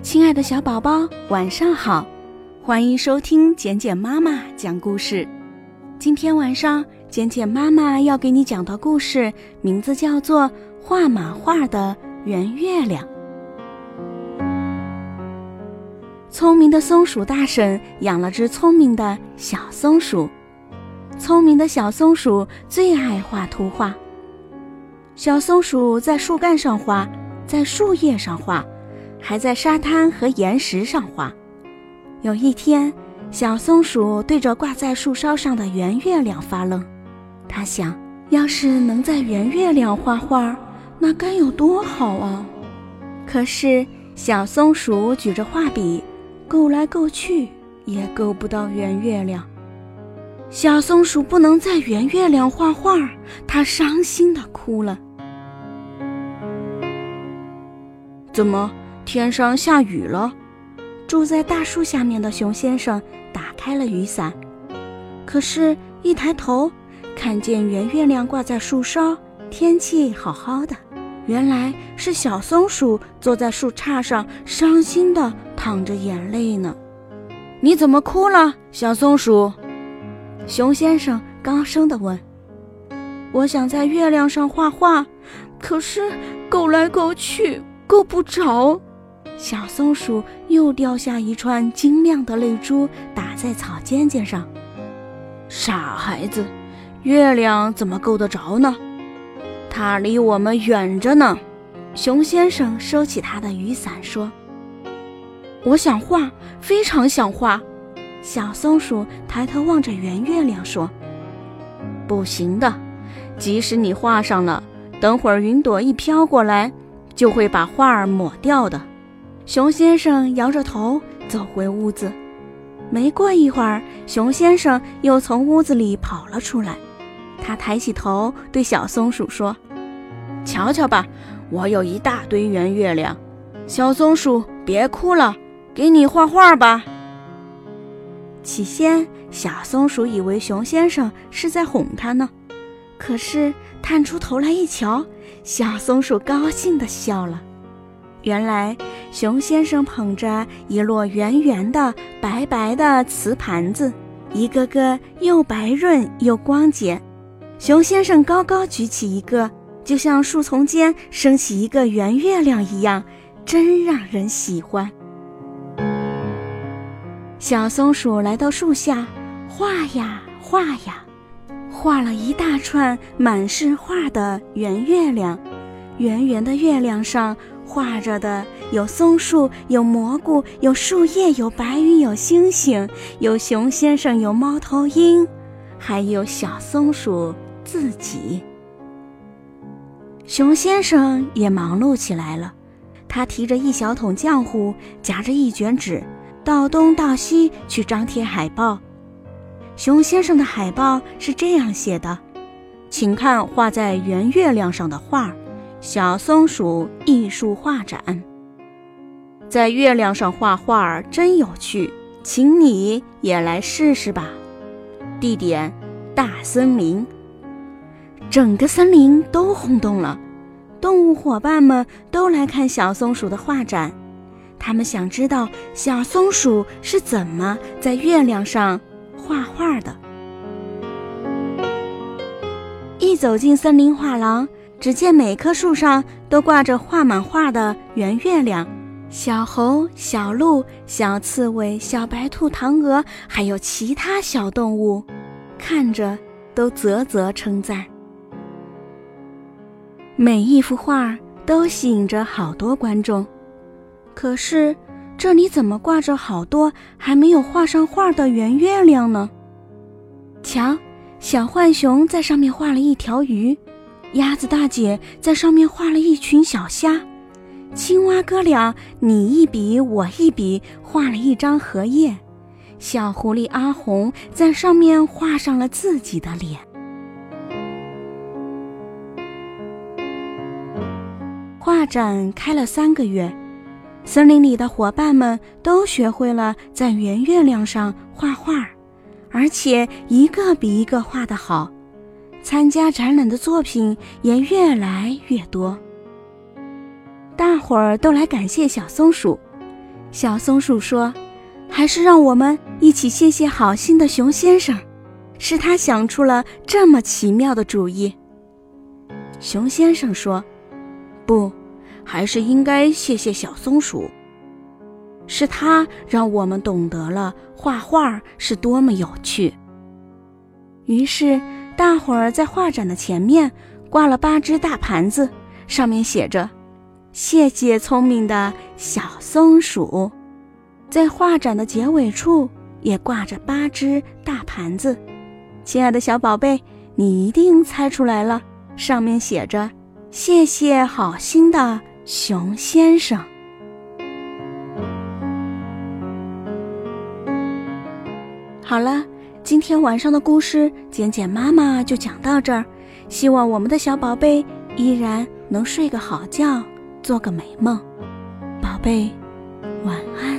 亲爱的小宝宝，晚上好！欢迎收听简简妈妈讲故事。今天晚上，简简妈妈要给你讲的故事名字叫做《画马画的圆月亮》。聪明的松鼠大婶养了只聪明的小松鼠。聪明的小松鼠最爱画图画。小松鼠在树干上画，在树叶上画。还在沙滩和岩石上画。有一天，小松鼠对着挂在树梢上的圆月亮发愣。它想，要是能在圆月亮画画，那该有多好啊！可是，小松鼠举着画笔，够来够去，也够不到圆月亮。小松鼠不能在圆月亮画画，它伤心地哭了。怎么？天上下雨了，住在大树下面的熊先生打开了雨伞，可是，一抬头，看见圆月亮挂在树梢，天气好好的。原来是小松鼠坐在树杈上，伤心的淌着眼泪呢。你怎么哭了，小松鼠？熊先生高声地问。我想在月亮上画画，可是够来够去，够不着。小松鼠又掉下一串晶亮的泪珠，打在草尖尖上。傻孩子，月亮怎么够得着呢？它离我们远着呢。熊先生收起他的雨伞说：“我想画，非常想画。”小松鼠抬头望着圆月亮说：“不行的，即使你画上了，等会儿云朵一飘过来，就会把画儿抹掉的。”熊先生摇着头走回屋子，没过一会儿，熊先生又从屋子里跑了出来。他抬起头对小松鼠说：“瞧瞧吧，我有一大堆圆月亮。小松鼠，别哭了，给你画画吧。”起先，小松鼠以为熊先生是在哄它呢，可是探出头来一瞧，小松鼠高兴地笑了。原来，熊先生捧着一摞圆圆的、白白的瓷盘子，一个个又白润又光洁。熊先生高高举起一个，就像树丛间升起一个圆月亮一样，真让人喜欢。小松鼠来到树下，画呀画呀，画了一大串满是画的圆月亮。圆圆的月亮上。画着的有松树，有蘑菇，有树叶，有白云，有星星，有熊先生，有猫头鹰，还有小松鼠自己。熊先生也忙碌起来了，他提着一小桶浆糊，夹着一卷纸，到东到西去张贴海报。熊先生的海报是这样写的：“请看画在圆月亮上的画。”小松鼠艺术画展，在月亮上画画真有趣，请你也来试试吧。地点：大森林。整个森林都轰动了，动物伙伴们都来看小松鼠的画展，他们想知道小松鼠是怎么在月亮上画画的。一走进森林画廊。只见每棵树上都挂着画满画的圆月亮，小猴、小鹿、小刺猬、小白兔、唐鹅，还有其他小动物，看着都啧啧称赞。每一幅画都吸引着好多观众，可是这里怎么挂着好多还没有画上画的圆月亮呢？瞧，小浣熊在上面画了一条鱼。鸭子大姐在上面画了一群小虾，青蛙哥俩你一笔我一笔画了一张荷叶，小狐狸阿红在上面画上了自己的脸。画展开了三个月，森林里的伙伴们都学会了在圆月亮上画画，而且一个比一个画得好。参加展览的作品也越来越多，大伙儿都来感谢小松鼠。小松鼠说：“还是让我们一起谢谢好心的熊先生，是他想出了这么奇妙的主意。”熊先生说：“不，还是应该谢谢小松鼠，是他让我们懂得了画画是多么有趣。”于是，大伙儿在画展的前面挂了八只大盘子，上面写着。谢谢聪明的小松鼠，在画展的结尾处也挂着八只大盘子。亲爱的小宝贝，你一定猜出来了，上面写着“谢谢好心的熊先生”。好了，今天晚上的故事，简简妈妈就讲到这儿。希望我们的小宝贝依然能睡个好觉。做个美梦，宝贝，晚安。